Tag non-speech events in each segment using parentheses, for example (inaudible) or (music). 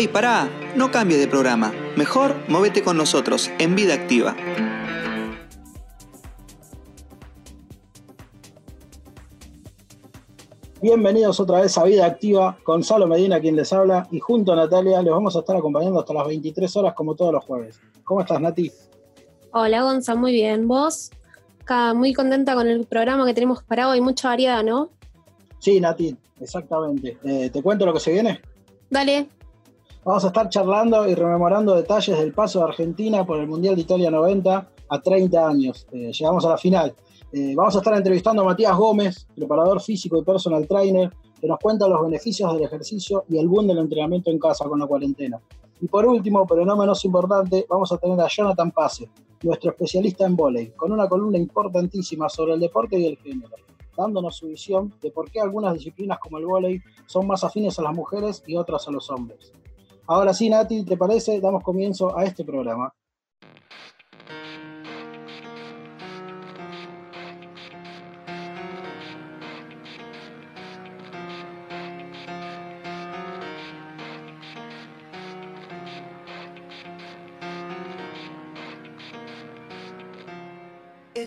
Hey, pará, no cambies de programa. Mejor móvete con nosotros en Vida Activa. Bienvenidos otra vez a Vida Activa, con Salo Medina quien les habla y junto a Natalia les vamos a estar acompañando hasta las 23 horas como todos los jueves. ¿Cómo estás Nati? Hola Gonza, muy bien. ¿Vos? Acá muy contenta con el programa que tenemos para hoy, mucha variedad, ¿no? Sí, Nati, exactamente. Eh, ¿Te cuento lo que se viene? Dale. Vamos a estar charlando y rememorando detalles del paso de Argentina por el Mundial de Italia 90 a 30 años. Eh, llegamos a la final. Eh, vamos a estar entrevistando a Matías Gómez, preparador físico y personal trainer, que nos cuenta los beneficios del ejercicio y el boom del entrenamiento en casa con la cuarentena. Y por último, pero no menos importante, vamos a tener a Jonathan Pase, nuestro especialista en volei, con una columna importantísima sobre el deporte y el género, dándonos su visión de por qué algunas disciplinas como el volei son más afines a las mujeres y otras a los hombres. Ahora sí, Nati, ¿te parece? Damos comienzo a este programa.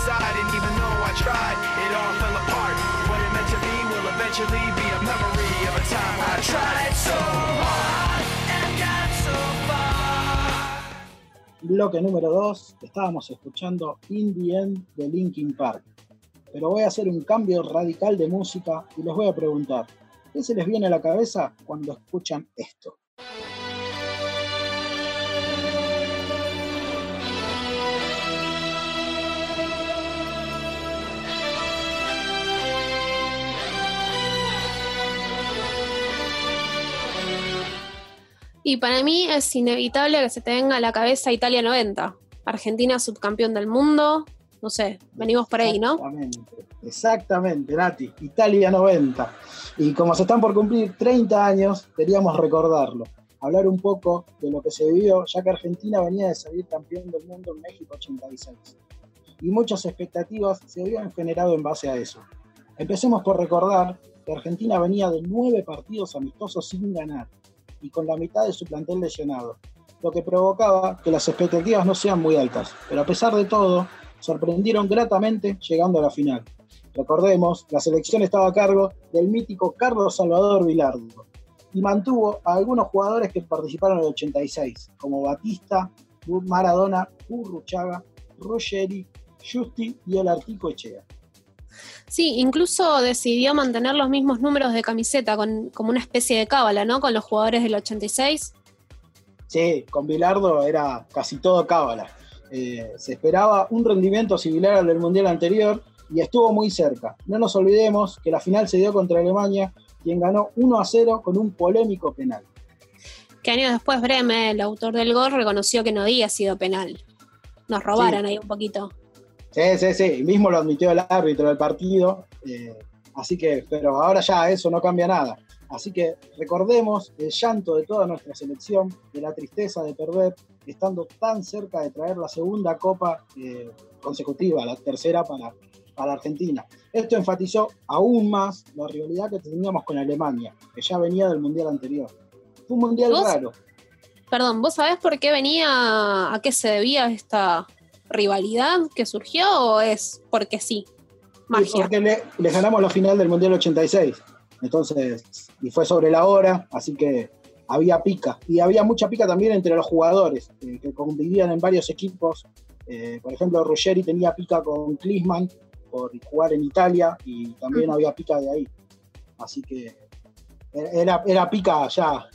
Inside, and even though I tried, it all fell apart. What it meant to be will eventually be a memory of a time I tried so hard and got so. Bloque número 2, estábamos escuchando In the End de Linkin Park. Pero voy a hacer un cambio radical de música y les voy a preguntar, ¿qué se les viene a la cabeza cuando escuchan esto? Y para mí es inevitable que se te venga a la cabeza Italia 90. Argentina subcampeón del mundo. No sé, venimos por ahí, ¿no? Exactamente, exactamente, Nati. Italia 90. Y como se están por cumplir 30 años, queríamos recordarlo. Hablar un poco de lo que se vivió, ya que Argentina venía de salir campeón del mundo en México 86. Y muchas expectativas se habían generado en base a eso. Empecemos por recordar que Argentina venía de nueve partidos amistosos sin ganar y con la mitad de su plantel lesionado, lo que provocaba que las expectativas no sean muy altas, pero a pesar de todo, sorprendieron gratamente llegando a la final. Recordemos, la selección estaba a cargo del mítico Carlos Salvador Vilardo y mantuvo a algunos jugadores que participaron en el 86, como Batista, Maradona, Urruchaga, Ruggeri, Justi y el Artico Echea. Sí, incluso decidió mantener los mismos números de camiseta, con, como una especie de cábala, ¿no? Con los jugadores del 86. Sí, con Bilardo era casi todo cábala. Eh, se esperaba un rendimiento similar al del Mundial anterior y estuvo muy cerca. No nos olvidemos que la final se dio contra Alemania, quien ganó 1 a 0 con un polémico penal. Que años después Breme, el autor del gol, reconoció que no había sido penal. Nos robaron Sí. ahí un poquito. Sí, sí, sí, mismo lo admitió el árbitro del partido, eh, así que, pero ahora ya eso no cambia nada. Así que recordemos el llanto de toda nuestra selección, de la tristeza de perder, estando tan cerca de traer la segunda copa eh, consecutiva, la tercera para, para Argentina. Esto enfatizó aún más la rivalidad que teníamos con Alemania, que ya venía del Mundial anterior. Fue un Mundial ¿Vos? raro. Perdón, ¿vos sabés por qué venía, a qué se debía esta rivalidad que surgió o es porque sí? Magia. porque le, les ganamos la final del Mundial 86. Entonces, y fue sobre la hora, así que había pica. Y había mucha pica también entre los jugadores, eh, que convivían en varios equipos. Eh, por ejemplo, Ruggeri tenía pica con Klinsmann por jugar en Italia y también Ujú. había pica de ahí. Así que era, era pica ya.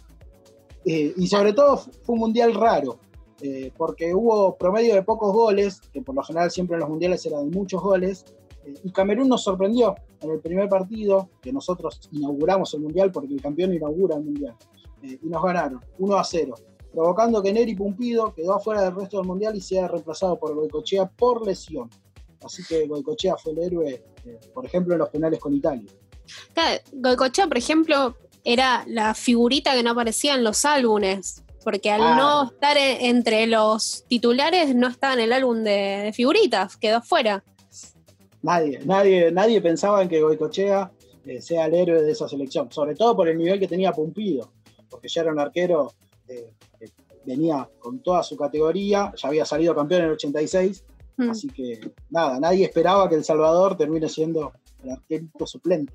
Eh, y sobre todo fue un mundial raro, eh, porque hubo promedio de pocos goles, que por lo general siempre en los mundiales eran de muchos goles, eh, y Camerún nos sorprendió en el primer partido, que nosotros inauguramos el mundial, porque el campeón inaugura el mundial. eh, y nos ganaron 1 a 0, provocando que Neri Pumpido quedó afuera del resto del mundial y sea reemplazado por Goicochea por lesión. Así que Goicochea fue el héroe, por ejemplo, en los penales con Italia. Goicochea, por ejemplo, era la figurita que no aparecía en los álbumes, porque al Ah. no estar entre los titulares no estaba en el álbum de, de figuritas, quedó fuera. Nadie, nadie, nadie pensaba en que Goicochea eh, sea el héroe de esa selección, sobre todo por el nivel que tenía Pumpido, porque ya era un arquero eh, que venía con toda su categoría, ya había salido campeón en el 86, Mm. así que nada, nadie esperaba que El Salvador termine siendo el arquerito suplente.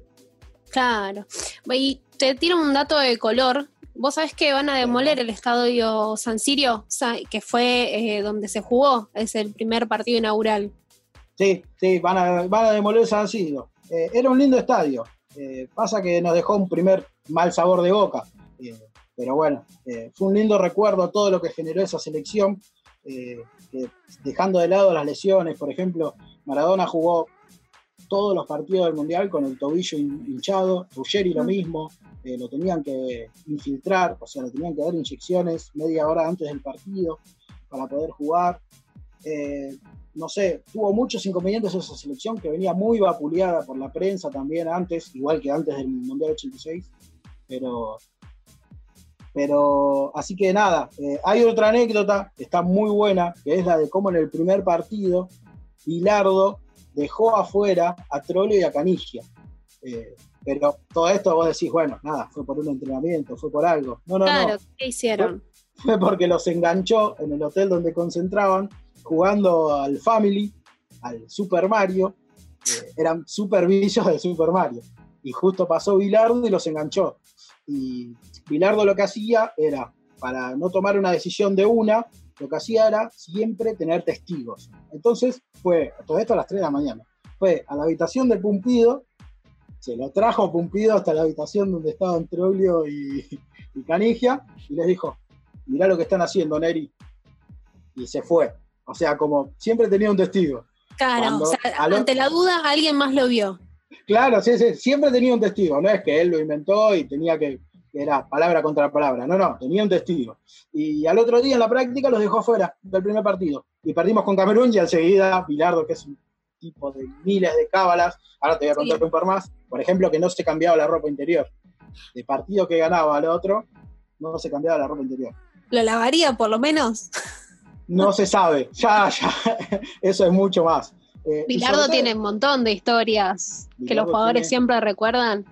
Claro. Y te tiro un dato de color. Vos sabés que van a demoler el estadio San Sirio, que fue eh, donde se jugó, es el primer partido inaugural. Sí, sí, van a, a demoler San Siro. Eh, era un lindo estadio. Eh, pasa que nos dejó un primer mal sabor de boca. Pero bueno, fue un lindo recuerdo todo lo que generó esa selección. dejando de lado las lesiones, por ejemplo, Maradona jugó todos los partidos del Mundial con el tobillo hin- hinchado, Ruggeri lo mismo, eh, lo tenían que infiltrar, o sea, le tenían que dar inyecciones media hora antes del partido para poder jugar. Eh, no sé, tuvo muchos inconvenientes esa selección que venía muy vapuleada por la prensa también antes, igual que antes del Mundial 86, pero, pero así que nada, eh, hay otra anécdota que está muy buena, que es la de cómo en el primer partido Bilardo dejó afuera a Trollo y a Canigia. Eh, pero todo esto vos decís, bueno, nada, fue por un entrenamiento, fue por algo. No, no, claro, no ¿qué hicieron? fue porque los enganchó en el hotel donde concentraban, jugando al Family, al Super Mario. eh, eran super vicios de Super Mario. Y justo pasó Bilardo y los enganchó. Y Bilardo lo que hacía era, para no tomar una decisión de una, lo que hacía era siempre tener testigos. Entonces fue, todo esto a las 3 de la mañana, fue a la habitación de Pumpido, se lo trajo Pumpido hasta la habitación donde estaban Troglio y, (laughs) y Canigia, y les dijo, mirá lo que están haciendo, Neri. Y se fue. O sea, como siempre tenía un testigo. Claro, o sea, ante la duda alguien más lo vio. Claro, sí, sí, siempre tenía un testigo. No es que él lo inventó y tenía que, que era palabra contra palabra. No, no, tenía un testigo. Y al otro día en la práctica los dejó fuera del primer partido. Y perdimos con Camerún y enseguida Pilardo, que es un tipo de miles de cábalas, ahora te voy a contar Sí. un par más. Por ejemplo, que no se cambiaba la ropa interior. De partido que ganaba al otro, no se cambiaba la ropa interior. ¿Lo lavaría por lo menos? No se sabe, ya, ya, (laughs) eso es mucho más. Eh, tiene un montón de historias que los jugadores tiene- siempre recuerdan.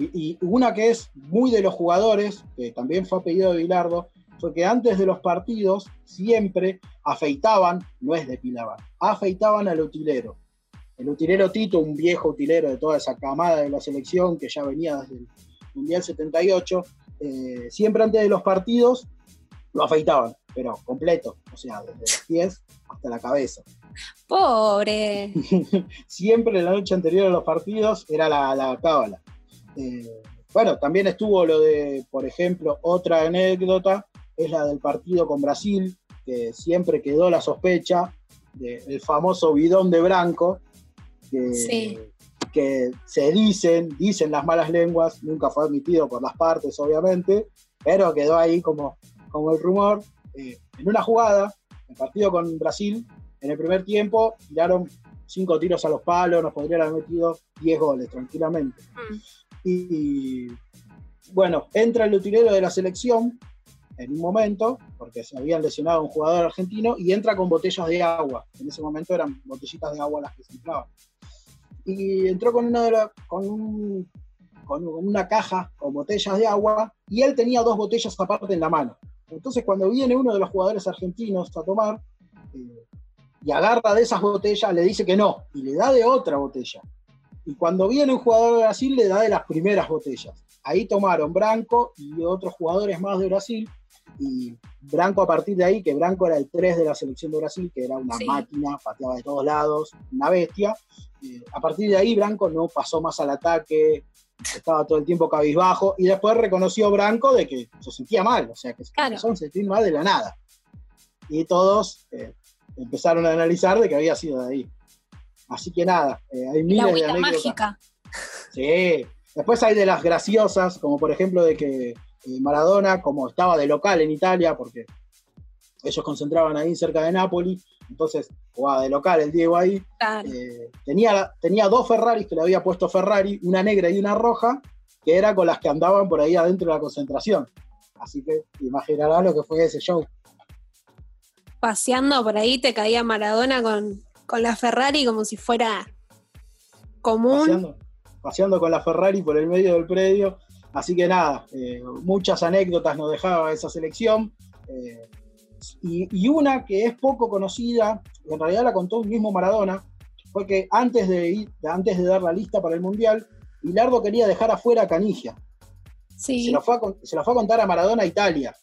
Y y una que es muy de los jugadores, que también fue apellido de Bilardo, fue que antes de los partidos siempre afeitaban, no es depilaban, afeitaban al utilero. El utilero Tito, un viejo utilero de toda esa camada de la selección que ya venía desde el Mundial 78, eh, siempre antes de los partidos lo afeitaban, pero completo, o sea, desde los pies hasta la cabeza. Pobre. (laughs) siempre la noche anterior a los partidos era la, la cábala. Eh, bueno, también estuvo lo de, por ejemplo, otra anécdota, es la del partido con Brasil, que siempre quedó la sospecha del famoso bidón de Branco, que, Sí. que se dicen, dicen las malas lenguas, nunca fue admitido por las partes, obviamente, pero quedó ahí como, como el rumor. Eh, en una jugada, el partido con Brasil, en el primer tiempo tiraron cinco tiros a los palos, nos podrían haber metido 10 goles tranquilamente. Mm. Y bueno, entra el utilero de la selección en un momento, porque se habían lesionado un jugador argentino, y entra con botellas de agua. En ese momento eran botellitas de agua las que se entraban. Y entró con una, con una caja con botellas de agua, y él tenía dos botellas aparte en la mano. Entonces, cuando viene uno de los jugadores argentinos a tomar, eh, y agarra de esas botellas, le dice que no, y le da de otra botella. Y cuando viene un jugador de Brasil, le da de las primeras botellas. Ahí tomaron Branco y otros jugadores más de Brasil. Y Branco a partir de ahí, que Branco era el 3 de la selección de Brasil, que era una Sí. máquina, pateaba de todos lados, una bestia. eh, a partir de ahí Branco no pasó más al ataque, estaba todo el tiempo cabizbajo. Y después reconoció Branco de que se sentía mal, o sea, que se Claro. empezó a sentir mal de la nada. Y todos eh, empezaron a analizar de que había sido de ahí. Así que nada, eh, hay La miles de agüita anécdotas. mágica. Sí, Después hay de las graciosas, como por ejemplo de que eh, Maradona, como estaba de local en Italia, porque ellos concentraban ahí cerca de Nápoles, entonces jugaba de local el Diego ahí, Claro. eh, tenía, tenía dos Ferraris que le había puesto Ferrari, una negra y una roja, que era con las que andaban por ahí adentro de la concentración. Así que imaginarás lo que fue ese show. Paseando por ahí te caía Maradona con, con la Ferrari como si fuera común. paseando, paseando con la Ferrari por el medio del predio. Así que nada, eh, muchas anécdotas nos dejaba esa selección. eh, y, y una que es poco conocida, en realidad la contó el mismo Maradona, fue que antes de, ir, antes de dar la lista para el Mundial, Bilardo quería dejar afuera a Canigia. Sí. Se lo, fue a, se fue a contar a Maradona a Italia.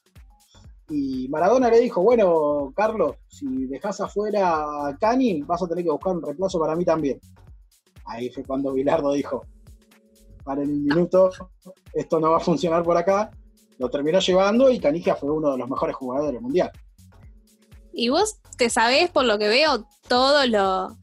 Y Maradona le dijo, bueno, Carlos, si dejas afuera a Cani, vas a tener que buscar un reemplazo para mí también. Ahí fue cuando Bilardo dijo, paren un minuto, esto no va a funcionar por acá. Lo terminó llevando y Canigia fue uno de los mejores jugadores del Mundial. Y vos te sabés, por lo que veo, todos lo-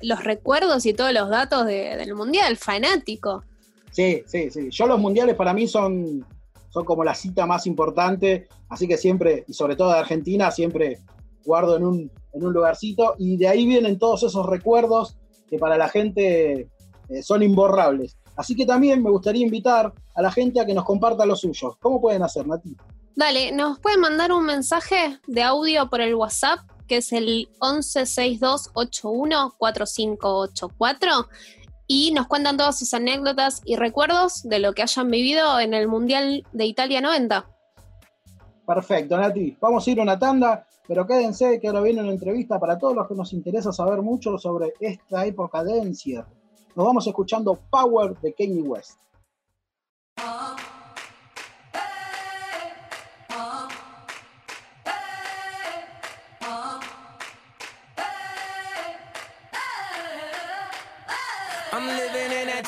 los recuerdos y todos los datos de- del Mundial, fanático. Sí, sí, sí. Yo los mundiales para mí son, son como la cita más importante, así que siempre, y sobre todo de Argentina, siempre guardo en un, en un lugarcito, y de ahí vienen todos esos recuerdos que para la gente eh, son imborrables. Así que también me gustaría invitar a la gente a que nos comparta los suyos. ¿Cómo pueden hacer, Nati? Dale, nos pueden mandar un mensaje de audio por el WhatsApp, que es el 1162814584, y nos cuentan todas sus anécdotas y recuerdos de lo que hayan vivido en el Mundial de Italia 90. Perfecto, Nati. Vamos a ir a una tanda, pero quédense que ahora viene una entrevista para todos los que nos interesa saber mucho sobre esta época de encierro. Nos vamos escuchando Power de Kanye West.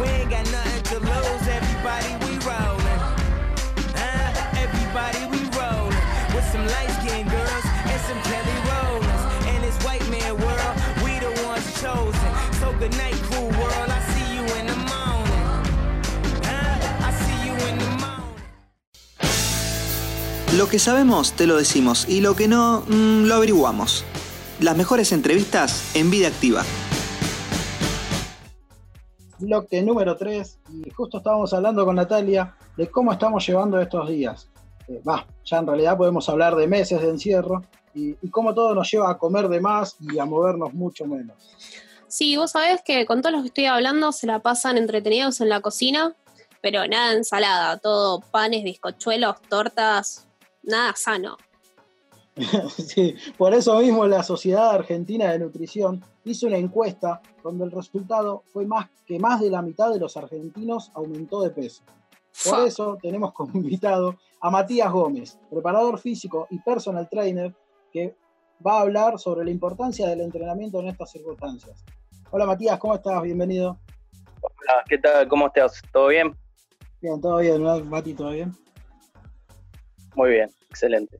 We ain't got nothing to lose. Everybody we rollin', everybody with some light skinned girls and some Kelly Rollins. White man world, we the ones chosen. So good night, cool world. I see you in the morning. Lo que sabemos te lo decimos y lo que no mm, lo averiguamos. Las mejores entrevistas en vida activa. Bloque número 3 y justo estábamos hablando con Natalia de cómo estamos llevando estos días. Eh, Va, ya en realidad podemos hablar de meses de encierro y, cómo todo nos lleva a comer de más y a movernos mucho menos. Sí, vos sabés que con todos los que estoy hablando se la pasan entretenidos en la cocina, pero nada ensalada, todo panes, bizcochuelos, tortas, nada sano. (laughs) Sí, por eso mismo la Sociedad Argentina de Nutrición hizo una encuesta donde el resultado fue más que más de la mitad de los argentinos aumentó de peso. Por eso tenemos como invitado a Matías Gómez, preparador físico y personal trainer, que va a hablar sobre la importancia del entrenamiento en estas circunstancias. Hola Matías, ¿cómo estás? Bienvenido. Hola, ¿qué tal? ¿Cómo estás? ¿Todo bien? Bien, todo bien, ¿no? Mati, ¿todo bien? Muy bien, excelente.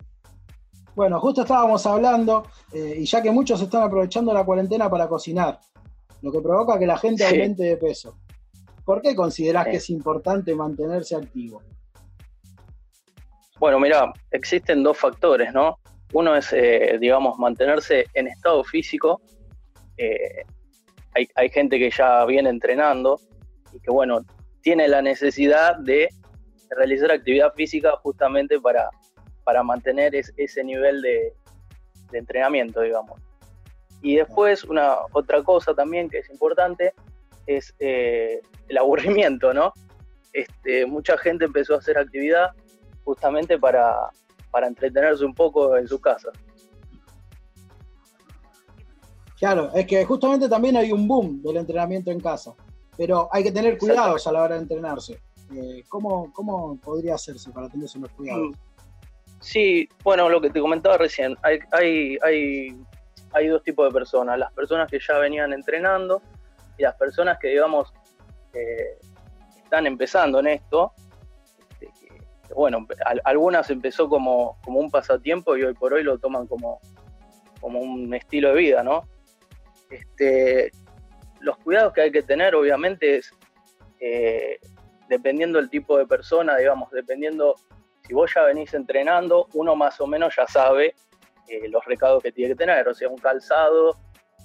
Bueno, justo estábamos hablando, eh, y ya que muchos están aprovechando la cuarentena para cocinar, lo que provoca que la gente Sí. aumente de peso. ¿Por qué considerás Sí. que es importante mantenerse activo? Bueno, mira, existen dos factores, ¿no? Uno es, eh, digamos, mantenerse en estado físico. Eh, hay, hay gente que ya viene entrenando y que, bueno, tiene la necesidad de realizar actividad física justamente para, para mantener es- ese nivel de, de entrenamiento, digamos. Y después, una otra cosa también que es importante es eh, el aburrimiento, ¿no? Este, mucha gente empezó a hacer actividad justamente para, para entretenerse un poco en su casa. Claro, es que justamente también hay un boom del entrenamiento en casa, pero hay que tener cuidados a la hora de entrenarse. Eh, ¿cómo, ¿Cómo podría hacerse para tener esos cuidados? Sí, bueno, lo que te comentaba recién, hay, hay, hay, hay dos tipos de personas, las personas que ya venían entrenando y las personas que, digamos, están empezando en esto, este, que, bueno, algunas empezó como, como un pasatiempo y hoy por hoy lo toman como, como un estilo de vida, ¿no? Este, los cuidados que hay que tener, obviamente, es eh, dependiendo del tipo de persona, digamos, dependiendo si vos ya venís entrenando, uno más o menos ya sabe eh, los recados que tiene que tener, o sea, un calzado,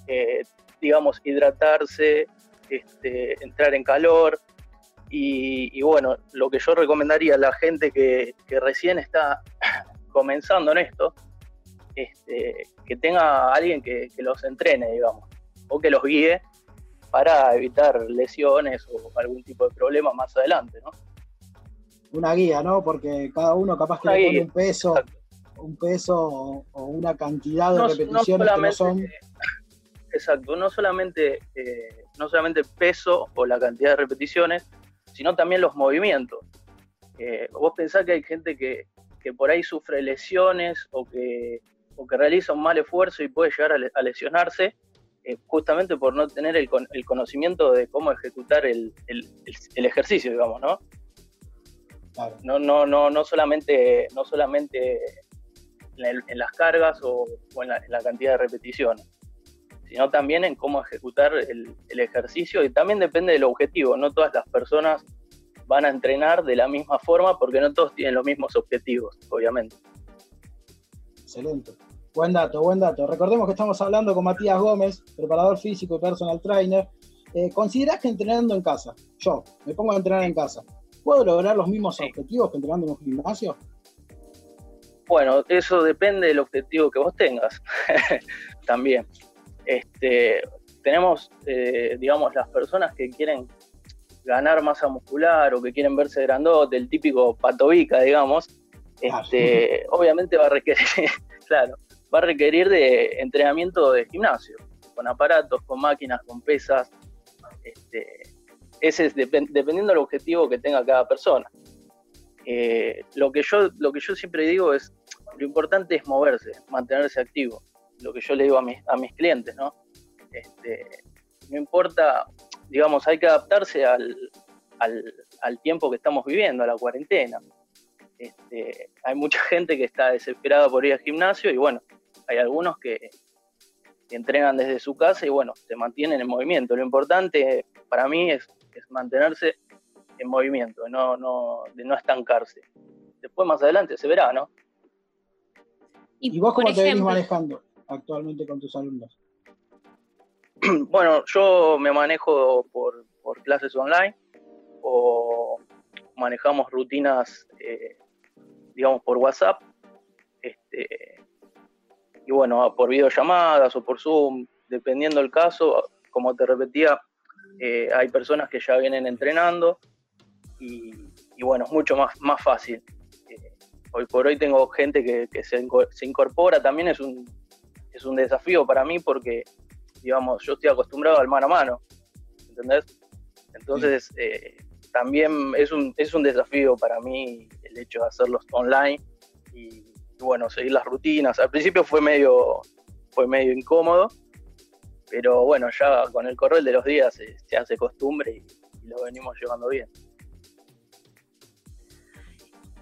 eh, digamos, hidratarse, este, entrar en calor. Y, bueno, lo que yo recomendaría a la gente que, recién está (clears throat) comenzando en esto, este, que tenga alguien que, que los entrene, digamos, o que los guíe para evitar lesiones o algún tipo de problema más adelante, ¿no? Una guía, ¿no? Porque cada uno capaz que le pone un peso, un peso o, una cantidad de repeticiones que no son. Exacto, no solamente, eh, no solamente peso o la cantidad de repeticiones, sino también los movimientos. Eh, vos pensás que hay gente que, que, por ahí sufre lesiones o que, o que realiza un mal esfuerzo y puede llegar a lesionarse eh, justamente por no tener el, conocimiento de cómo ejecutar el, ejercicio, digamos, ¿no? No, no, no, no solamente, no solamente en, las cargas o, en, la, cantidad de repeticiones, sino también en cómo ejecutar el, ejercicio y también depende del objetivo. No todas las personas van a entrenar de la misma forma porque no todos tienen los mismos objetivos, obviamente. Excelente. Buen dato, buen dato. Recordemos que estamos hablando con Matías Gómez, preparador físico y personal trainer. Eh, ¿Considerás que entrenando en casa, yo me pongo a entrenar en casa, ¿puedo lograr los mismos objetivos que entrenando en un gimnasio? Bueno, eso depende del objetivo que vos tengas (laughs) también. Este, tenemos, eh, digamos, las personas que quieren ganar masa muscular o que quieren verse grandote, el típico patovica, digamos, este, (laughs) obviamente va a requerir, (laughs) claro, va a requerir de entrenamiento de gimnasio, con aparatos, con máquinas, con pesas. Este, ese es dependiendo del objetivo que tenga cada persona. Eh, lo, que yo, lo que yo siempre digo es, lo importante es moverse, mantenerse activo. Lo que yo le digo a mis, a mis clientes, ¿no? Este, no importa, digamos, hay que adaptarse al, al, tiempo que estamos viviendo, a la cuarentena. Este, hay mucha gente que está desesperada por ir al gimnasio y bueno, hay algunos que, entrenan desde su casa y bueno, se mantienen en movimiento. Lo importante para mí es, mantenerse en movimiento, no, no, de no estancarse. Después más adelante se verá, ¿no? ¿Y, vos cómo te venís manejando actualmente con tus alumnos? (clears throat) Bueno, yo me manejo por, clases online o manejamos rutinas, eh, digamos, por WhatsApp. Este, y bueno, por videollamadas o por Zoom, dependiendo el caso, como te repetía, eh, hay personas que ya vienen entrenando y, bueno, es mucho más, más fácil. Eh, hoy por hoy tengo gente que, se, incorpora, también es un, es un desafío para mí porque, digamos, yo estoy acostumbrado al mano a mano, ¿entendés? Entonces, eh, también es un, es un desafío para mí el hecho de hacerlos online y, bueno, seguir las rutinas. Al principio fue medio, fue medio incómodo, pero bueno, ya con el correr de los días se, hace costumbre y, lo venimos llevando bien.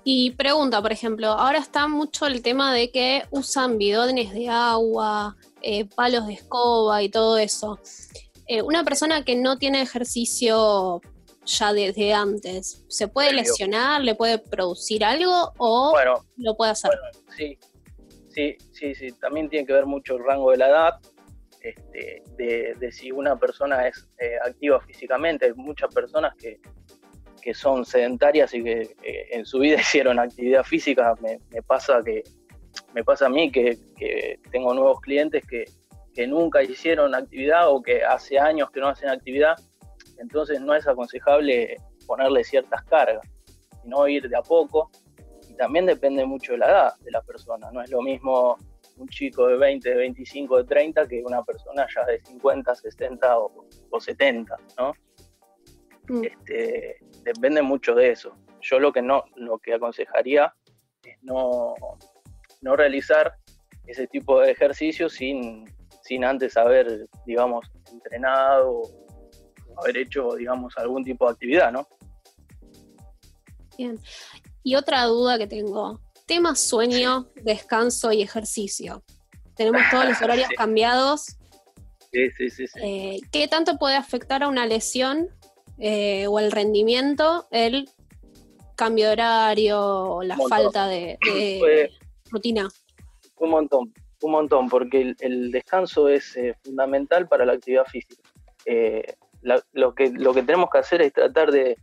Y pregunta, por ejemplo, ahora está mucho el tema de que usan bidones de agua, eh, palos de escoba y todo eso. Eh, una persona que no tiene ejercicio ya desde antes, ¿se puede lesionar? ¿Le puede producir algo o lo puede hacer? sí, sí, sí, sí. También tiene que ver mucho el rango de la edad, este, de, si una persona es eh, activa físicamente. Hay muchas personas que, son sedentarias y que en su vida (laughs) hicieron actividad física. Me, pasa que me pasa a mí que, tengo nuevos clientes que, que nunca hicieron actividad o que hace años que no hacen actividad entonces no es aconsejable ponerle ciertas cargas, sino ir de a poco. Y también depende mucho de la edad de la persona. No es lo mismo un chico de 20, de 25, de 30 que una persona ya de 50, 60 o, 70, ¿no? Mm. este, depende mucho de eso. Yo lo que no, lo que aconsejaría es no, no realizar ese tipo de ejercicios sin, sin antes haber, digamos, entrenado o haber hecho, digamos, algún tipo de actividad, ¿no? Bien. Y otra duda que tengo. Tema sueño, descanso y ejercicio. Tenemos todos los horarios Sí. cambiados. Sí, sí, sí. sí. Eh, ¿Qué tanto puede afectar a una lesión eh, o el rendimiento el cambio de horario o la falta de, (clears throat) rutina? Un montón, un montón, porque el, el descanso es eh, fundamental para la actividad física. La- lo, que, lo que tenemos que hacer es tratar de,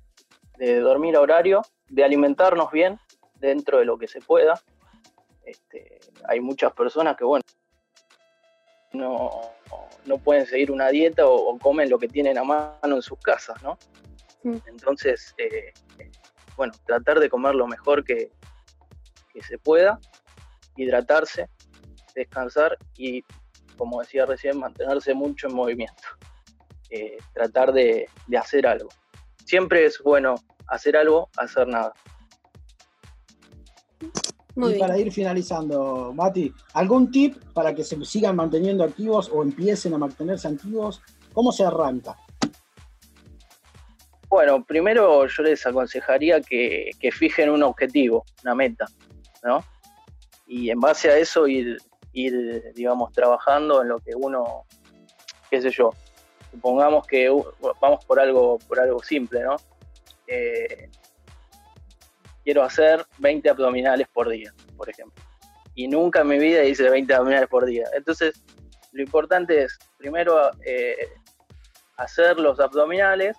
de dormir a horario, de alimentarnos bien dentro de lo que se pueda. Este, hay muchas personas que, bueno, no, no pueden seguir una dieta o, o comen lo que tienen a mano en sus casas, ¿no? Entonces, eh, bueno, tratar de comer lo mejor que, que se pueda hidratarse, descansar y, como decía recién, mantenerse mucho en movimiento. Eh, tratar de, de hacer algo. Siempre es bueno hacer algo, hacer nada. Muy y bien. para ir finalizando, Mati, ¿algún tip para que se sigan manteniendo activos o empiecen a mantenerse activos? ¿Cómo se arranca? Bueno, primero yo les aconsejaría que, que fijen un objetivo, una meta, ¿no? Y en base a eso ir, ir, digamos, trabajando en lo que uno, qué sé yo, supongamos que vamos por algo, por algo simple, ¿no? Eh, quiero hacer 20 abdominales por día, por ejemplo. Y nunca en mi vida hice 20 abdominales por día. Entonces, lo importante es, primero, eh, hacer los abdominales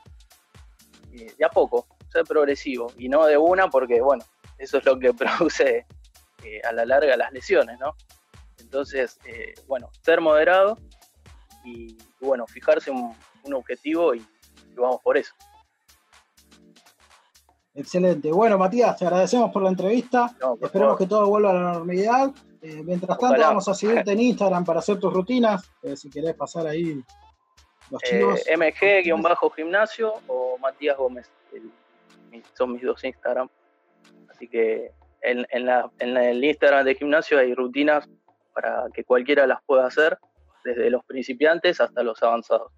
eh, de a poco, ser progresivo y no de una porque, bueno, eso es lo que (laughs) produce eh, a la larga las lesiones, ¿no? Entonces, eh, bueno, ser moderado y, bueno, fijarse un, un objetivo y, y vamos por eso. Excelente. Bueno, Matías, te agradecemos por la entrevista. No, por Esperemos favor. que todo vuelva a la normalidad. Eh, mientras tanto, Ojalá. vamos a seguirte en Instagram para hacer tus rutinas. eh, si querés pasar ahí los Eh, chivos. MG-gimnasio o Matías Gómez. el- son mis dos Instagram. Así que en, en la- en el Instagram de gimnasio hay rutinas para que cualquiera las pueda hacer, desde los principiantes hasta los avanzados.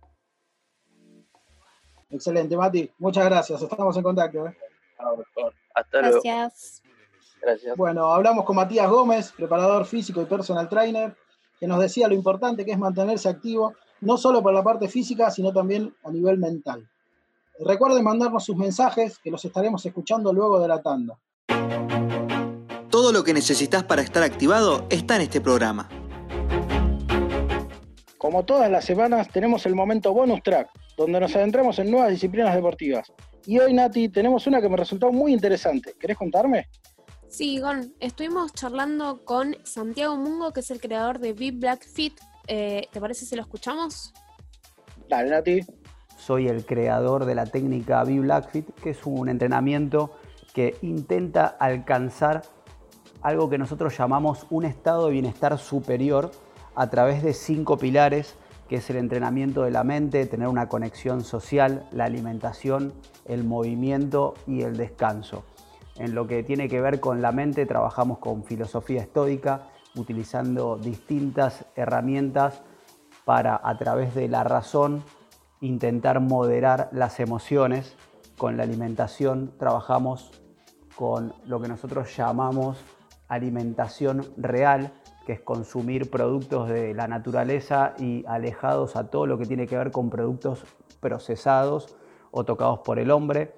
Excelente, Mati. Muchas gracias. Estamos en contacto. eh. Hasta luego. Gracias. Gracias. Bueno, hablamos con Matías Gómez, preparador físico y personal trainer, que nos decía lo importante que es mantenerse activo, no solo por la parte física, sino también a nivel mental. Recuerden mandarnos sus mensajes, que los estaremos escuchando luego de la tanda. Todo lo que necesitas para estar activado está en este programa. Como todas las semanas, tenemos el momento bonus track, donde nos adentramos en nuevas disciplinas deportivas. Y hoy, Nati, tenemos una que me resultó muy interesante. ¿Querés contarme? Sí, Gon, estuvimos charlando con Santiago Mungo, que es el creador de Be Black Fit. Eh, ¿Te parece si lo escuchamos? Dale, Nati. Soy el creador de la técnica B-Blackfit, que es un entrenamiento que intenta alcanzar algo que nosotros llamamos un estado de bienestar superior a través de cinco pilares, que es el entrenamiento de la mente, tener una conexión social, la alimentación, el movimiento y el descanso. En lo que tiene que ver con la mente, trabajamos con filosofía estoica, utilizando distintas herramientas para, a través de la razón, intentar moderar las emociones. Con la alimentación trabajamos con lo que nosotros llamamos alimentación real, que es consumir productos de la naturaleza y alejados a todo lo que tiene que ver con productos procesados o tocados por el hombre.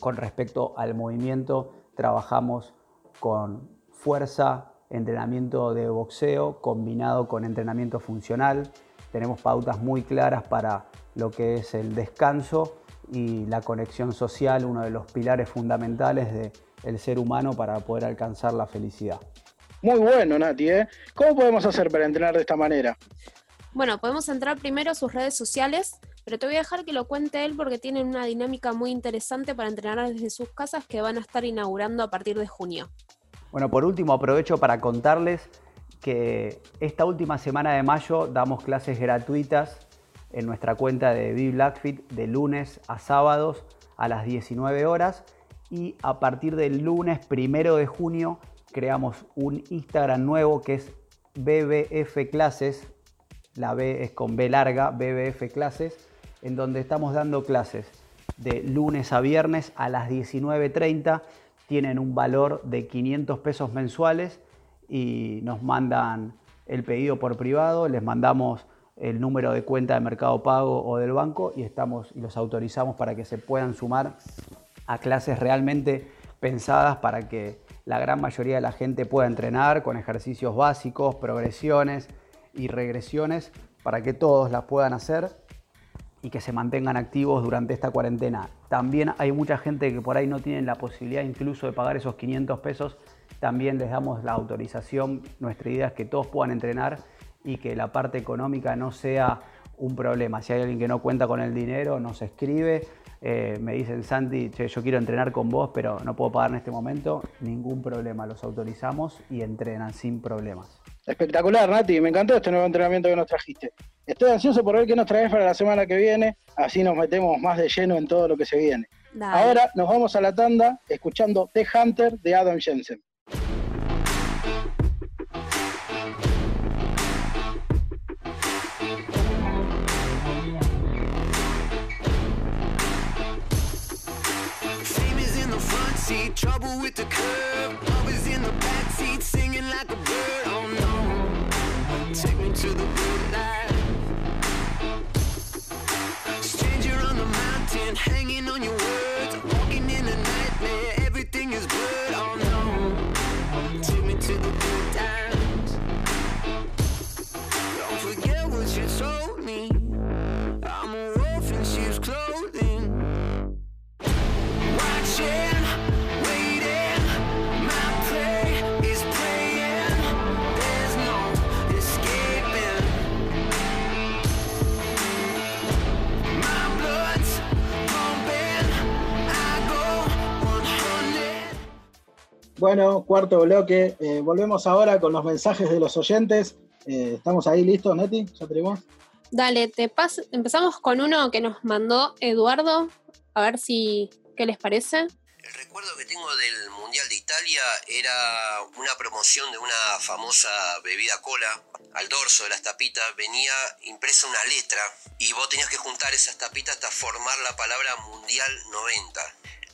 Con respecto al movimiento, trabajamos con fuerza, entrenamiento de boxeo combinado con entrenamiento funcional. Tenemos pautas muy claras para lo que es el descanso y la conexión social, uno de los pilares fundamentales del ser humano para poder alcanzar la felicidad. Muy bueno, Nati, ¿eh? ¿Cómo podemos hacer para entrenar de esta manera? Bueno, podemos entrar primero a sus redes sociales, pero te voy a dejar que lo cuente él porque tienen una dinámica muy interesante para entrenar desde sus casas que van a estar inaugurando a partir de junio. Bueno, por último aprovecho para contarles que esta última semana de mayo damos clases gratuitas en nuestra cuenta de BeBlackFit de lunes a sábados a las 19 horas y a partir del lunes primero de junio creamos un Instagram nuevo que es BBF Clases, la B es con B larga, BBF Clases, en donde estamos dando clases de lunes a viernes a las 19.30, tienen un valor de 500 pesos mensuales y nos mandan el pedido por privado, les mandamos el número de cuenta de Mercado Pago o del banco y estamos y los autorizamos para que se puedan sumar a clases realmente pensadas para que la gran mayoría de la gente pueda entrenar con ejercicios básicos, progresiones y regresiones para que todos las puedan hacer y que se mantengan activos durante esta cuarentena. También hay mucha gente que por ahí no tiene la posibilidad incluso de pagar esos 500 pesos. También les damos la autorización. Nuestra idea es que todos puedan entrenar y que la parte económica no sea un problema. Si hay alguien que no cuenta con el dinero, nos escribe, eh, me dicen, Santi, yo quiero entrenar con vos, pero no puedo pagar en este momento, ningún problema, los autorizamos y entrenan sin problemas. Espectacular, Nati, me encantó este nuevo entrenamiento que nos trajiste. Estoy ansioso por ver qué nos traes para la semana que viene, así nos metemos más de lleno en todo lo que se viene. Ahora nos vamos a la tanda escuchando The Hunter de Adam Jensen. Trouble with the curb. Lovers in the backseat singing like a bird. Oh no, take me to the good life. Stranger on the mountain, hanging on your words. Walking in a nightmare, Bueno, cuarto bloque. Eh, volvemos ahora con los mensajes de los oyentes. Eh, ¿Estamos ahí listos, Neti? ¿Ya tenemos? Dale, te pas empezamos con uno que nos mandó Eduardo. A ver si qué les parece. El recuerdo que tengo del Mundial de Italia era una promoción de una famosa bebida cola. Al dorso de las tapitas venía impresa una letra y vos tenías que juntar esas tapitas hasta formar la palabra Mundial 90.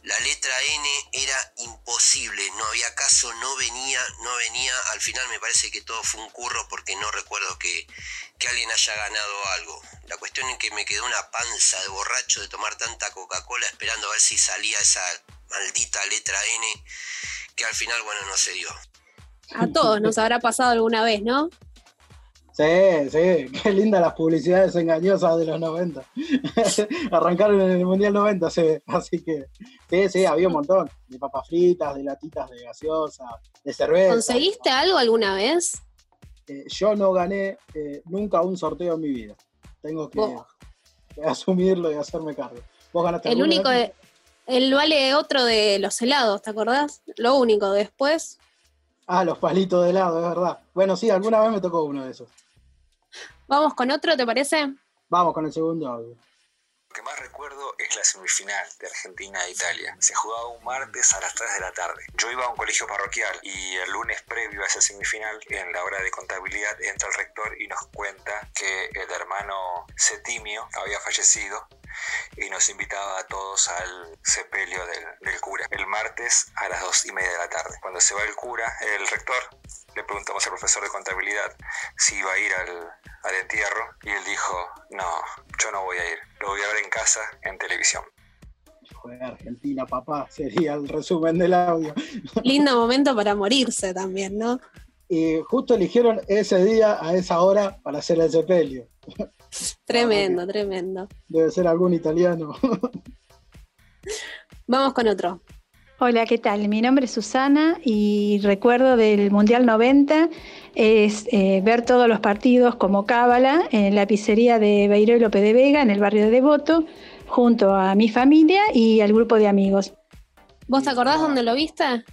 La letra N era imposible, no había caso, no venía, no venía. Al final me parece que todo fue un curro porque no recuerdo que, alguien haya ganado algo. La cuestión es que me quedó una panza de borracho de tomar tanta Coca-Cola esperando a ver si salía esa maldita letra N, que al final, bueno, no se dio. A todos nos habrá pasado alguna vez, ¿no? Sí, sí, (laughs) qué lindas las publicidades engañosas de los 90. (laughs) Arrancaron en el Mundial 90, sí, así que sí, sí, había un montón de papas fritas, de latitas de gaseosa, de cerveza. ¿Conseguiste algo alguna vez? Eh, yo no gané eh, nunca un sorteo en mi vida. Tengo que, asumirlo y hacerme cargo. ¿Vos ganaste El único, el vale otro de los helados, ¿te acordás? Lo único, después... Ah, los palitos de helado, es verdad. Bueno, sí, alguna vez me tocó uno de esos. Vamos con otro, ¿te parece? Vamos con el segundo audio. Lo que más recuerdo es la semifinal de Argentina e Italia. Se jugaba un martes a las 3 de la tarde. Yo iba a un colegio parroquial y el lunes previo a esa semifinal, en la hora de contabilidad, entra el rector y nos cuenta que el hermano Setimio había fallecido y nos invitaba a todos al sepelio del, cura. El martes a las 2 y media de la tarde. Cuando se va el cura, el rector, le preguntamos al profesor de contabilidad si iba a ir al, al entierro y él dijo, no, yo no voy a ir, lo voy a ver en casa en televisión. Joder, Argentina, papá, sería el resumen del audio. Lindo momento para morirse también, ¿no? (laughs) Y justo eligieron ese día, a esa hora, para hacer el sepelio. (laughs) Tremendo, tremendo. Debe ser algún italiano. (laughs) Vamos con otro. Hola, ¿qué tal? Mi nombre es Susana y recuerdo del Mundial 90 es eh, ver todos los partidos como cábala en la pizzería de Beiró y López de Vega, en el barrio de Devoto, junto a mi familia y al grupo de amigos. ¿Vos te acordás dónde lo viste?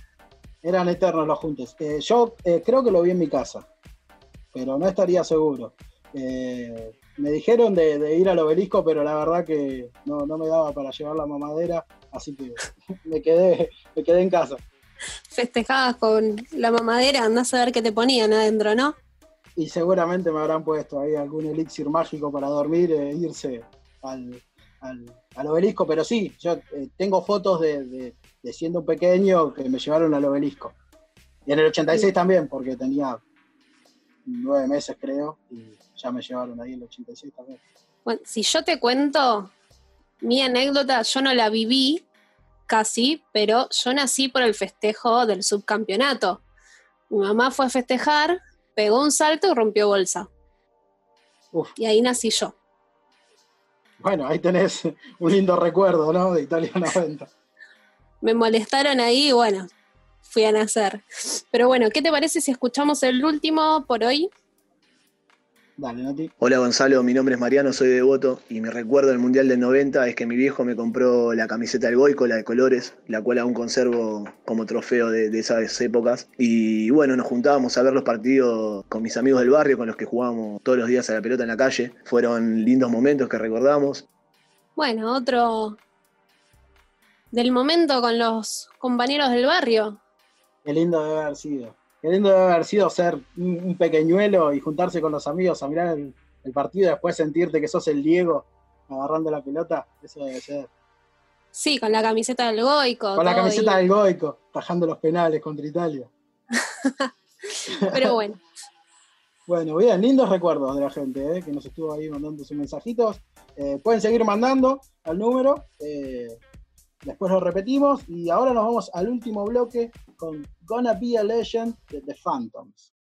Eran eternos los juntos. Eh, yo eh, creo que lo vi en mi casa, pero no estaría seguro. Eh, me dijeron de, ir al obelisco, pero la verdad que no, me daba para llevar la mamadera, así que me quedé, me quedé en casa. Festejabas con la mamadera, andás a ver qué te ponían adentro, ¿no? Y seguramente me habrán puesto ahí algún elixir mágico para dormir e irse al, obelisco, pero sí, yo eh, tengo fotos de, de, siendo pequeño que me llevaron al obelisco. Y en el 86 también, porque tenía nueve meses creo, y ya me llevaron ahí en el 86 también. Bueno, si yo te cuento mi anécdota, yo no la viví casi, pero yo nací por el festejo del subcampeonato. Mi mamá fue a festejar, pegó un salto y rompió bolsa. Y ahí nací yo. Bueno, ahí tenés un lindo recuerdo, ¿no? De Italia 90. (laughs) Me molestaron ahí y bueno, fui a nacer. Pero bueno, ¿qué te parece si escuchamos el último por hoy? Hola Gonzalo, mi nombre es Mariano, soy devoto y mi recuerdo del Mundial del 90 es que mi viejo me compró la camiseta del Goico, la de colores, la cual aún conservo como trofeo de, esas épocas. Y bueno, nos juntábamos a ver los partidos con mis amigos del barrio, con los que jugábamos todos los días a la pelota en la calle. Fueron lindos momentos que recordamos. Bueno, otro del momento con los compañeros del barrio. Qué lindo debe haber sido. Debe haber sido ser un, pequeñuelo y juntarse con los amigos a mirar el, partido y después sentirte que sos el Diego agarrando la pelota. Eso debe ser. Sí, con la camiseta del Goico. Con la camiseta del Goico, tajando los penales contra Italia. (laughs) Pero bueno. bueno, bien, lindos recuerdos de la gente eh, que nos estuvo ahí mandando sus mensajitos. Eh, pueden seguir mandando al número. Eh, Después lo repetimos y ahora nos vamos al último bloque con Gonna Be a Legend de The Phantoms.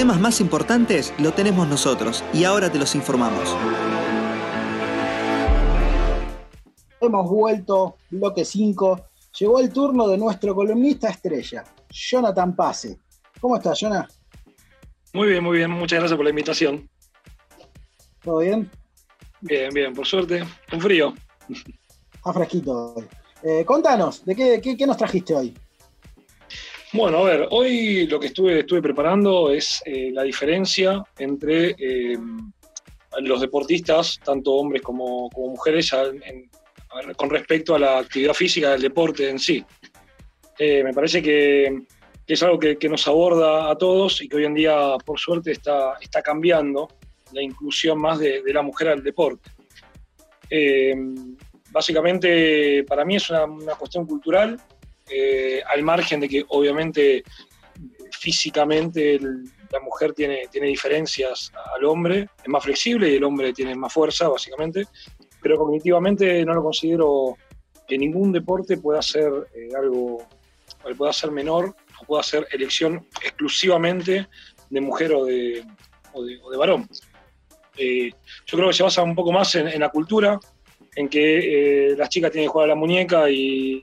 Temas más importantes lo tenemos nosotros y ahora te los informamos. Hemos vuelto, bloque 5. Llegó el turno de nuestro columnista estrella, Jonathan Pase. ¿Cómo estás, Jonathan? Muy bien, muy bien. Muchas gracias por la invitación. ¿Todo bien? Bien, bien, por suerte. Con frío. Está fresquito hoy. Eh, contanos, ¿de qué, qué nos trajiste hoy? Bueno, a ver, hoy lo que estuve, estuve preparando es eh, la diferencia entre eh, los deportistas, tanto hombres como, mujeres, con respecto a la actividad física del deporte en sí. Eh, me parece que, es algo que, nos aborda a todos y que hoy en día, por suerte, está, está cambiando la inclusión más de, la mujer al deporte. básicamente, para mí es una, una cuestión cultural eh, al margen de que obviamente físicamente la mujer tiene, tiene diferencias al hombre, es más flexible y el hombre tiene más fuerza, básicamente, pero cognitivamente no lo considero que ningún deporte pueda ser eh, algo, pueda ser menor o pueda ser elección exclusivamente de mujer o de, o de, varón. Eh, yo creo que se basa un poco más en, la cultura, en que las chicas tienen que jugar a la muñeca y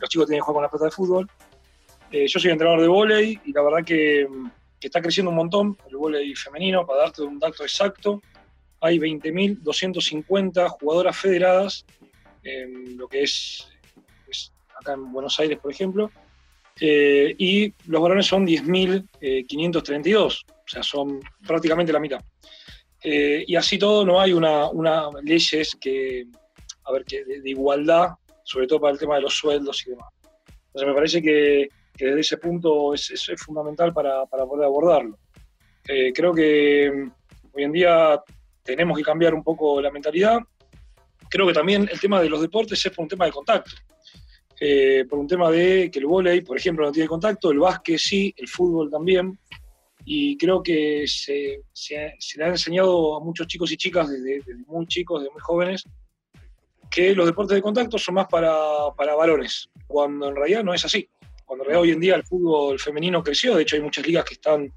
los chicos tienen que jugar con la pelota de fútbol. Eh, yo soy entrenador de vóley y la verdad que, está creciendo un montón el vóley femenino. Para darte un dato exacto, hay 20.250 jugadoras federadas lo que es, acá en Buenos Aires, por ejemplo, eh, y los varones son 10.532, o sea, son prácticamente la mitad. Eh, y así todo no hay una, una leyes que, a ver, que de igualdad sobre todo para el tema de los sueldos y demás. Entonces me parece que, desde ese punto es, fundamental para, poder abordarlo. Eh, creo que mm, hoy en día tenemos que cambiar un poco la mentalidad. Creo que también el tema de los deportes es por un tema de contacto. Eh, por un tema de que el vóley, por ejemplo, no tiene contacto, el básquet sí, el fútbol también. Y creo que se, se, se le ha enseñado a muchos chicos y chicas desde, desde muy chicos, desde muy jóvenes, que los deportes de contacto son más para, para varones, cuando en realidad no es así. Cuando en realidad hoy en día el fútbol femenino creció, de hecho hay muchas ligas que están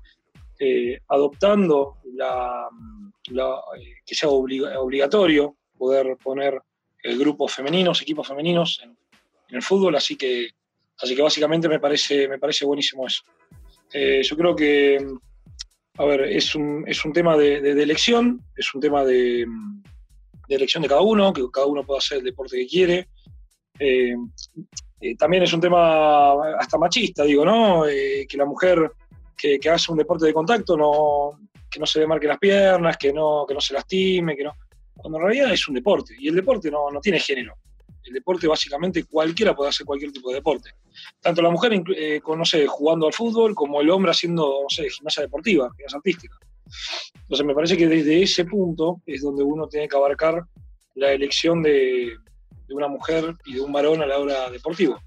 eh, adoptando eh, que sea obliga- obligatorio poder poner grupos femeninos, equipos femeninos en, el fútbol, así que, así que básicamente me parece, me parece buenísimo eso. Eh, yo creo que, a ver, es un, es un tema de elección, es un tema de, de elección de cada uno, que cada uno pueda hacer el deporte que quiere. Eh, eh, también es un tema hasta machista, digo, ¿no? Eh, que la mujer que, que hace un deporte de contacto no, que no se le marque las piernas, que no, que no se lastime, que no. Cuando en realidad es un deporte, y el deporte no, no tiene género. El deporte básicamente cualquiera puede hacer cualquier tipo de deporte. Tanto la mujer, eh, con, no sé, jugando al fútbol, como el hombre haciendo, no sé, gimnasia deportiva, gimnasia artística. Entonces me parece que desde ese punto es donde uno tiene que abarcar la elección de, una mujer y de un varón a la hora deportiva.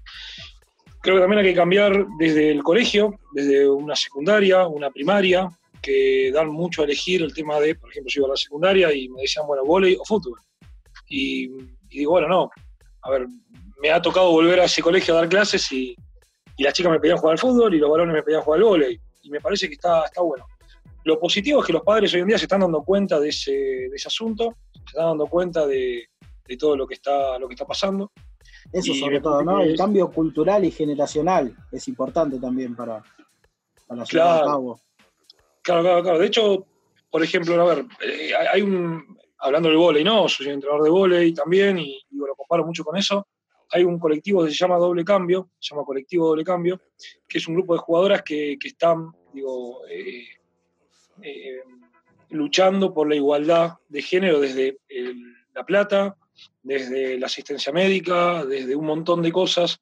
Creo que también hay que cambiar desde el colegio, desde una secundaria, una primaria, que dan mucho a elegir el tema de, por ejemplo, yo iba a la secundaria y me decían, bueno, volei o fútbol. Y, digo, bueno, no, a ver, me ha tocado volver a ese colegio a dar clases y, y las chicas me pedían jugar al fútbol y los varones me pedían jugar al volei. Y me parece que está, está bueno. Lo positivo es que los padres hoy en día se están dando cuenta de ese, de ese asunto, se están dando cuenta de, de todo lo que está, lo que está pasando. Eso Y sobre todo, ¿no? El cambio cultural y generacional es importante también para, para llevar a Claro. cabo. Claro, claro, claro. De hecho, por ejemplo, a ver, eh, hay- un, hablando del vóley, ¿no? Soy entrenador de vóley también y lo comparo mucho con eso. Hay un colectivo que se llama Doble Cambio, se llama Colectivo Doble Cambio, que es un grupo de jugadoras que, que están, digo, eh, eh, luchando por la igualdad de género desde el- la plata, desde la asistencia médica, desde un montón de cosas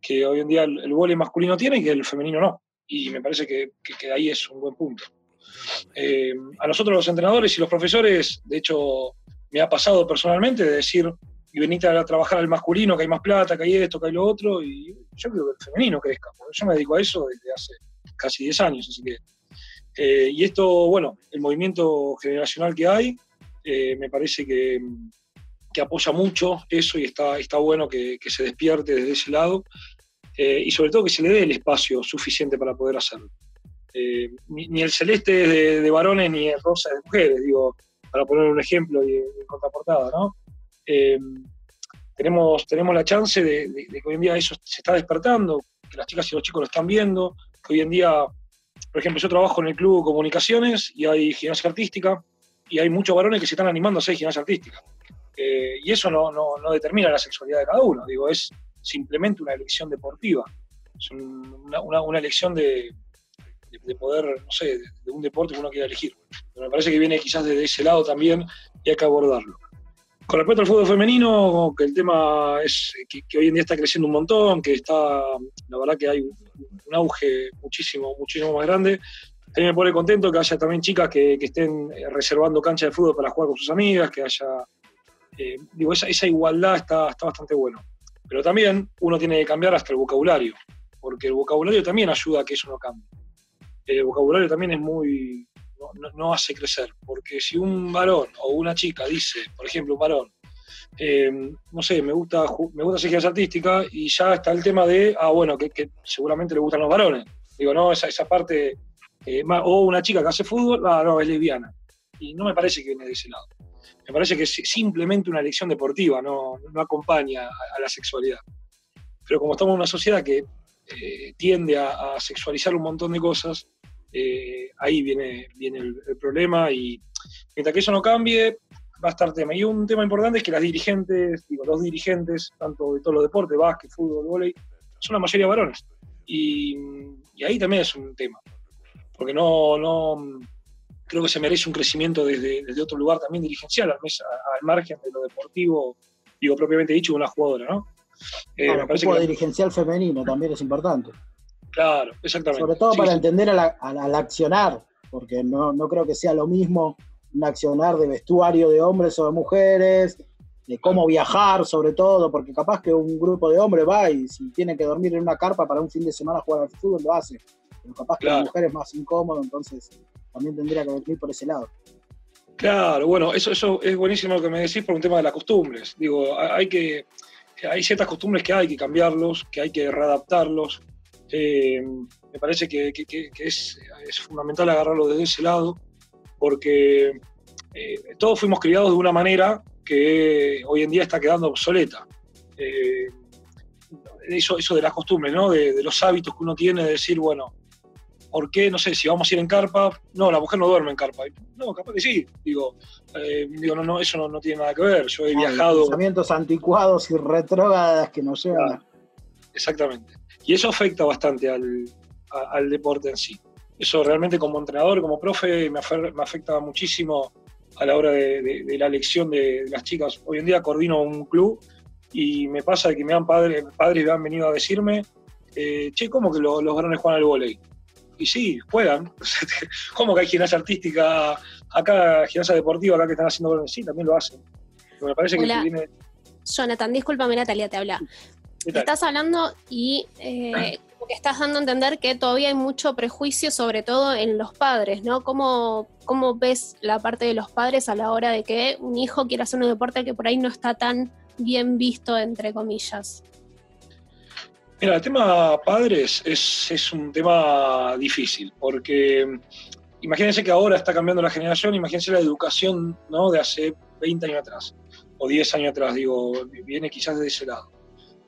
que hoy en día el, el masculino tiene y que el femenino no. Y me parece que ahí es un buen punto. Eh, a nosotros los entrenadores y los profesores, de hecho, me ha pasado personalmente de decir, y venite a trabajar al masculino, que hay más plata, que hay esto, que hay lo otro, y yo creo que el femenino crezca, porque yo me dedico a eso desde hace casi 10 años, así que... eh, y esto, bueno, el movimiento generacional que hay, eh, me parece que, que apoya mucho eso y está, está bueno que, que se despierte desde ese lado eh, y sobre todo que se le dé el espacio suficiente para poder hacerlo. Eh, ni, ni el celeste es de, de varones ni el rosa de mujeres, digo, para poner un ejemplo y en contraportada, ¿no? Eh, tenemos, tenemos la chance de, de- de que hoy en día eso se está despertando, que las chicas y los chicos lo están viendo, que hoy en día, por ejemplo, yo trabajo en el club comunicaciones y hay gimnasia artística y hay muchos varones que se están animando a hacer gimnasia artística. Eh, y eso no, no, no determina la sexualidad de cada uno, digo, es simplemente una elección deportiva, es un- una, una- elección de, de- de poder, no sé, de, de un deporte que uno quiera elegir. Pero me parece que viene quizás desde ese lado también y hay que abordarlo. Con respecto al fútbol femenino, que el tema es que, hoy en día está creciendo un montón, que está, la verdad que hay un, un auge muchísimo, muchísimo más grande. A mí me pone contento que haya también chicas que, que estén eh, reservando cancha de fútbol para jugar con sus amigas, que haya, eh, digo, esa, esa igualdad está, está bastante bueno. Pero también uno tiene que cambiar hasta el vocabulario, porque el vocabulario también ayuda a que eso no cambie. El vocabulario también es muy, no, hace crecer, porque si un varón o una chica dice, por ejemplo, un varón, eh, no sé, me gusta, me gusta hacer artística y ya está el tema de, ah, bueno, que, seguramente le gustan los varones. Digo, no, esa, esa parte, eh, o una chica que hace fútbol, ah, no, es lesbiana. Y no me parece que viene de ese lado. Me parece que es simplemente una elección deportiva, no, no acompaña a, a la sexualidad. Pero como estamos en una sociedad que eh, tiende a, a sexualizar un montón de cosas, eh, ahí viene, viene el, el problema y mientras que eso no cambie, va a estar tema. Y un tema importante es que las dirigentes, digo, los dirigentes, tanto de todos los deportes, básquet, fútbol, vóley, son la mayoría varones. Y, y ahí también es un tema. Porque no, no creo que se merece un crecimiento desde, desde otro lugar también dirigencial, al, mes- al margen de lo deportivo, digo, propiamente dicho, de una jugadora, ¿no? Eh, me el parece cupo que la- dirigencial femenino también es importante. Claro, exactamente. Sobre todo Sí, para sí. entender al, al- al accionar, porque no, no creo que sea lo mismo un accionar de vestuario de hombres o de mujeres, de cómo viajar sobre todo, porque capaz que un grupo de hombres va y si tiene que dormir en una carpa para un fin de semana jugar al fútbol, lo hace. Pero capaz que la mujer es más incómodo, entonces también tendría que venir por ese lado. Claro, bueno, eso, eso es buenísimo lo que me decís por un tema de las costumbres. Digo, hay que, hay ciertas costumbres que hay que cambiarlos, que hay que readaptarlos. Eh, me parece que, es, es, fundamental agarrarlo desde ese lado, porque eh, todos fuimos criados de una manera que hoy en día está quedando obsoleta. Eh, eso, eso de las costumbres, ¿no? De, los hábitos que uno tiene de decir, bueno, ¿por qué? No sé, si vamos a ir en carpa, no, la mujer no duerme en carpa. No, capaz que sí. Digo, eh, digo no, no, eso no, tiene nada que ver. Yo he viajado. Pensamientos anticuados y retrógradas que nos llevan. Exactamente. Y eso afecta bastante al, al, deporte en sí. Eso realmente como entrenador, como profe, me, me afecta muchísimo a la hora de, la elección de, las chicas. Hoy en día coordino un club y me pasa que me han padres, padres me han venido a decirme, eh, che, ¿cómo que los, varones juegan al volei? Y sí, juegan. (laughs) ¿Cómo que hay gimnasia artística acá, gimnasia deportiva acá que están haciendo volei? Sí, también lo hacen. Pero me parece que viene... Jonathan, discúlpame Natalia, te habla. Estás hablando y eh, (clears throat) que estás dando a entender que todavía hay mucho prejuicio, sobre todo en los padres, ¿no? ¿Cómo, ¿Cómo ves la parte de los padres a la hora de que un hijo quiera hacer un deporte que por ahí no está tan bien visto, entre comillas? Mira, el tema padres es, es un tema difícil, porque imagínense que ahora está cambiando la generación, imagínense la educación ¿no? de hace 20 años atrás, o 10 años atrás, digo, viene quizás de ese lado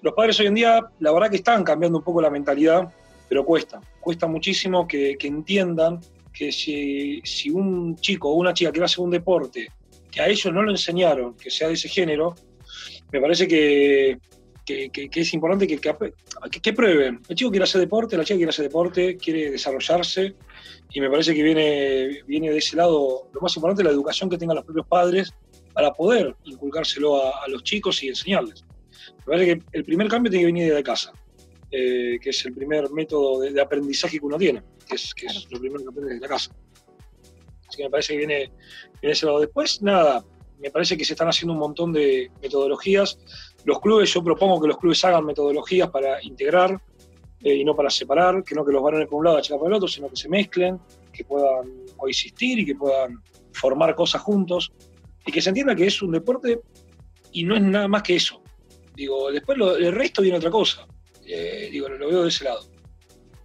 los padres hoy en día, la verdad que están cambiando un poco la mentalidad, pero cuesta, cuesta muchísimo que, entiendan que si, un chico o una chica quiere hacer un deporte que a ellos no lo enseñaron, que sea de ese género, me parece que, es importante que, que, prueben. El chico quiere hacer deporte, la chica quiere hacer deporte, quiere desarrollarse, y me parece que viene, viene de ese lado lo más importante, la educación que tengan los propios padres para poder inculcárselo a los chicos y enseñarles. Me parece que el primer cambio tiene que venir de casa, eh, que es el primer método de, aprendizaje que uno tiene, que es, que es lo primero que aprende desde la casa. Así que me parece que viene, viene ese lado. Después, nada, me parece que se están haciendo un montón de metodologías. Los clubes, yo propongo que los clubes hagan metodologías para integrar eh, y no para separar, que no que los varones por un lado, las chicas por el otro, sino que se mezclen, que puedan coexistir y que puedan formar cosas juntos y que se entienda que es un deporte y no es nada más que eso. Digo, después el resto viene otra cosa. Eh, digo, lo, veo de ese lado.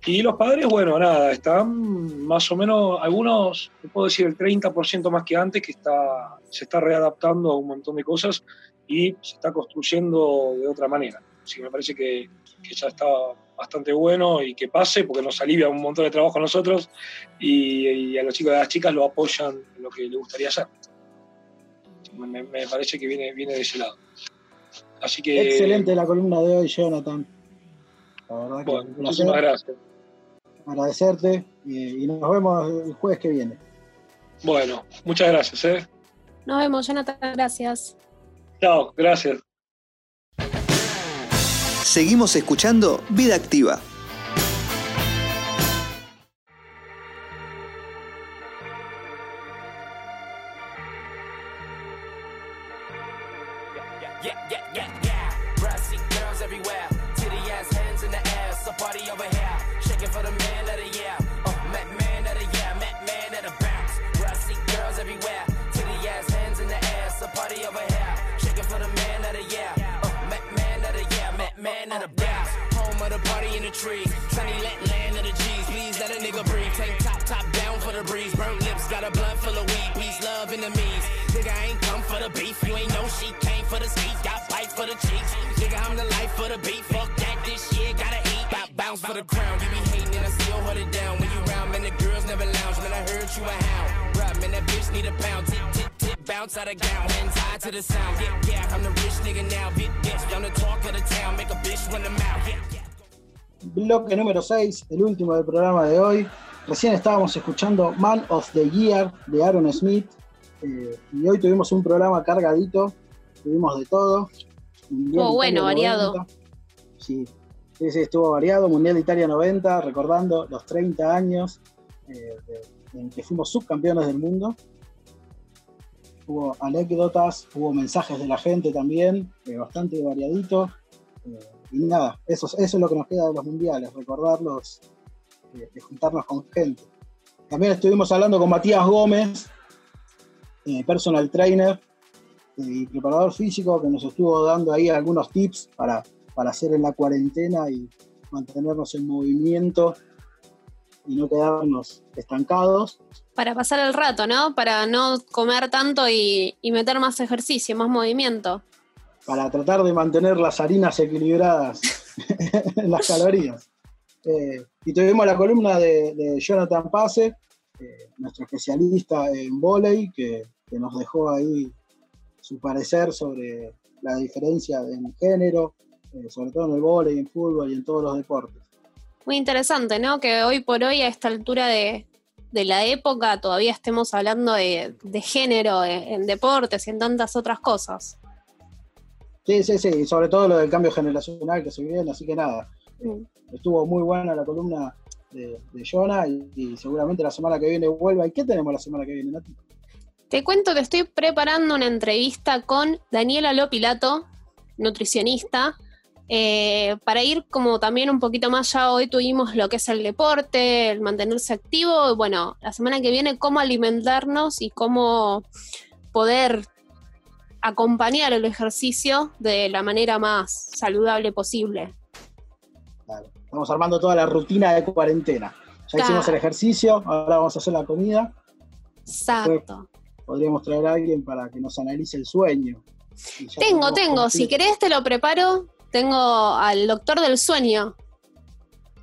Y los padres, bueno, nada, están más o menos, algunos, te puedo decir el 30% más que antes, que está, se está readaptando a un montón de cosas y se está construyendo de otra manera. Así que me parece que, ya está bastante bueno y que pase, porque nos alivia un montón de trabajo a nosotros y, a los chicos y a las chicas lo apoyan en lo que les gustaría hacer. Me, me parece que viene, viene de ese lado. Excelente la columna de hoy, Jonathan. La verdad que muchísimas gracias. Agradecerte y, nos vemos el jueves que viene. Bueno, muchas gracias. ¿eh? Nos vemos, Jonathan. Gracias. Chao, gracias. Seguimos escuchando Vida Activa. Party in the tree. Sunny let land of the G's. Please let a nigga breathe. Tank top, top down for the breeze. Burnt lips, got a blood full of weed. Peace, love, enemies. Nigga, I ain't come for the beef. You ain't know she came for the sneak. Got bite for the cheeks. Nigga, I'm the life for the beef. Fuck that, this shit gotta eat. Got bounce for the crown. You be hating and I still hold it down. When you round, man, the girls never lounge. Man, I heard you a hound. Bruh, man, that bitch need a pound. Tip, tip, tip, bounce out of gown. Hands high to the sound. Yeah, yeah, I'm the rich nigga now. Big bitch, I'm the talk of the town. Make a bitch run the mouth. Yeah, yeah. Bloque número 6, el último del programa de hoy. Recién estábamos escuchando Man of the Year de Aaron Smith. Eh, y hoy tuvimos un programa cargadito. Tuvimos de todo. Estuvo bueno, variado. Sí, sí, estuvo variado. Mundial de Italia 90, recordando los 30 años eh, en que fuimos subcampeones del mundo. Hubo anécdotas, hubo mensajes de la gente también, eh, bastante variadito. Y nada, eso, eso es lo que nos queda de los mundiales, recordarlos, eh, juntarnos con gente. También estuvimos hablando con Matías Gómez, eh, personal trainer eh, y preparador físico, que nos estuvo dando ahí algunos tips para, para hacer en la cuarentena y mantenernos en movimiento y no quedarnos estancados. Para pasar el rato, ¿no? Para no comer tanto y meter más ejercicio, más movimiento. Para tratar de mantener las harinas equilibradas (laughs) en las calorías. Eh, y tuvimos la columna de, Jonathan Pase, eh, nuestro especialista en volei, que, nos dejó ahí su parecer sobre la diferencia en género, eh, sobre todo en el volei, en fútbol y en todos los deportes. Muy interesante, ¿no? Que hoy por hoy, a esta altura de, la época, todavía estemos hablando de, género en deportes y en tantas otras cosas. Sí, sí, sí, y sobre todo lo del cambio generacional que se viene, así que nada, eh, estuvo muy buena la columna de, de Jonah y, y seguramente la semana que viene vuelva. ¿Y qué tenemos la semana que viene, Nati? Te cuento que estoy preparando una entrevista con Daniela Lopilato, nutricionista, eh, para ir como también un poquito más ya hoy tuvimos lo que es el deporte, el mantenerse activo, y bueno, la semana que viene cómo alimentarnos y cómo poder acompañar el ejercicio de la manera más saludable posible. Claro, Estamos armando toda la rutina de cuarentena. Ya Claro. hicimos el ejercicio, ahora vamos a hacer la comida. Exacto. Podríamos traer a alguien para que nos analice el sueño. Tengo, tengo, si querés te lo preparo. Tengo al doctor del sueño.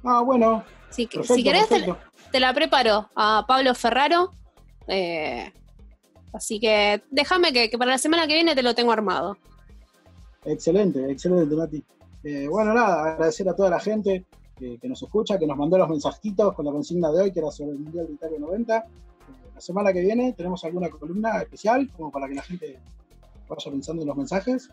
Ah, bueno. Si, Perfecto, si querés te, te la preparo a Pablo Ferraro. Eh, así que déjame que, que para la semana que viene te lo tengo armado. Excelente, excelente, Nati. Eh, bueno, nada, agradecer a toda la gente que, que nos escucha, que nos mandó los mensajitos con la consigna de hoy, que era sobre el Mundial de Italia 90. Eh, la semana que viene tenemos alguna columna especial, como para que la gente vaya pensando en los mensajes.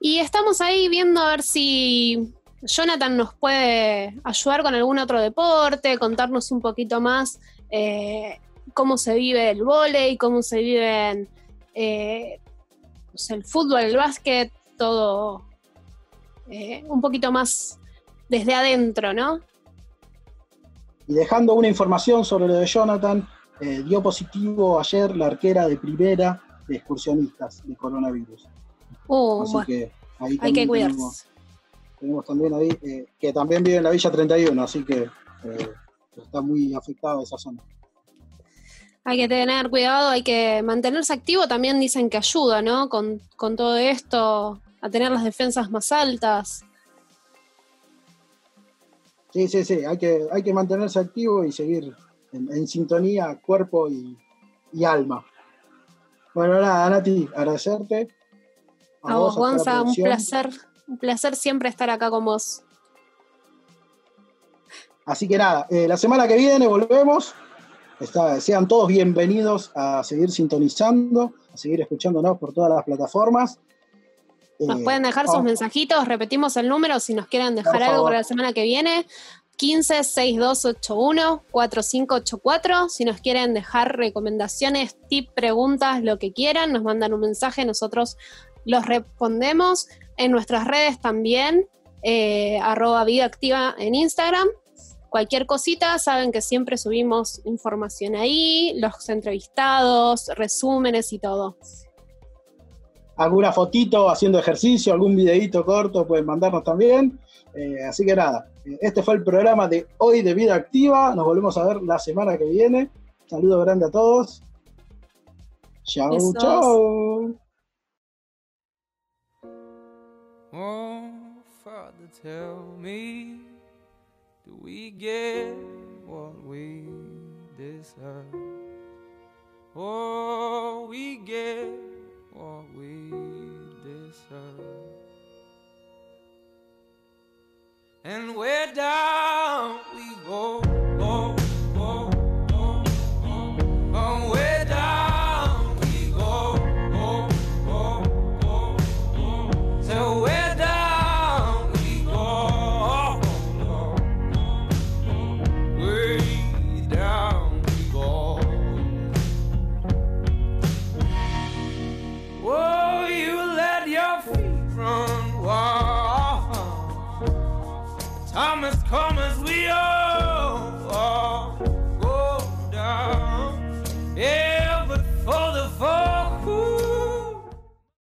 Y estamos ahí viendo a ver si Jonathan nos puede ayudar con algún otro deporte, contarnos un poquito más eh, cómo se vive el vóley, cómo se vive eh, sé, el fútbol, el básquet, todo eh, un poquito más desde adentro, ¿no? Y dejando una información sobre lo de Jonathan, eh, dio positivo ayer la arquera de primera de excursionistas de coronavirus. Uh, Así bueno, que ahí hay que cuidarse. tenemos, tenemos también ahí, eh, que también vive en la Villa 31, así que eh, está muy afectado esa zona. Hay que tener cuidado, hay que mantenerse activo, también dicen que ayuda, ¿no? Con, con todo esto, a tener las defensas más altas. Sí, sí, sí, hay que, hay que mantenerse activo y seguir en, en sintonía, cuerpo y, y alma. Bueno, nada, Nati, agradecerte. A vos, a Gonza, un placer, un placer siempre estar acá con vos. Así que nada, eh, la semana que viene volvemos. Está- sean todos bienvenidos a seguir sintonizando, a seguir escuchándonos por todas las plataformas. Nos Eh, pueden dejar sus mensajitos, repetimos el número si nos quieren dejar algo para la semana que viene. 15 6281 4584. Si nos quieren dejar recomendaciones, tip, preguntas, lo que quieran, nos mandan un mensaje, nosotros los respondemos en nuestras redes también, eh, arroba vida activa en Instagram. Cualquier cosita, saben que siempre subimos información ahí, los entrevistados, resúmenes y todo. alguna fotito haciendo ejercicio, algún videíto corto, pueden mandarnos también. Eh, así que nada, eh, este fue el programa de hoy de Vida Activa. Nos volvemos a ver la semana que viene. Saludo grande a todos. Chau, Besos. chau. Oh, Father, tell me, do we get what we deserve? Oh, we get what we deserve. And where down coming.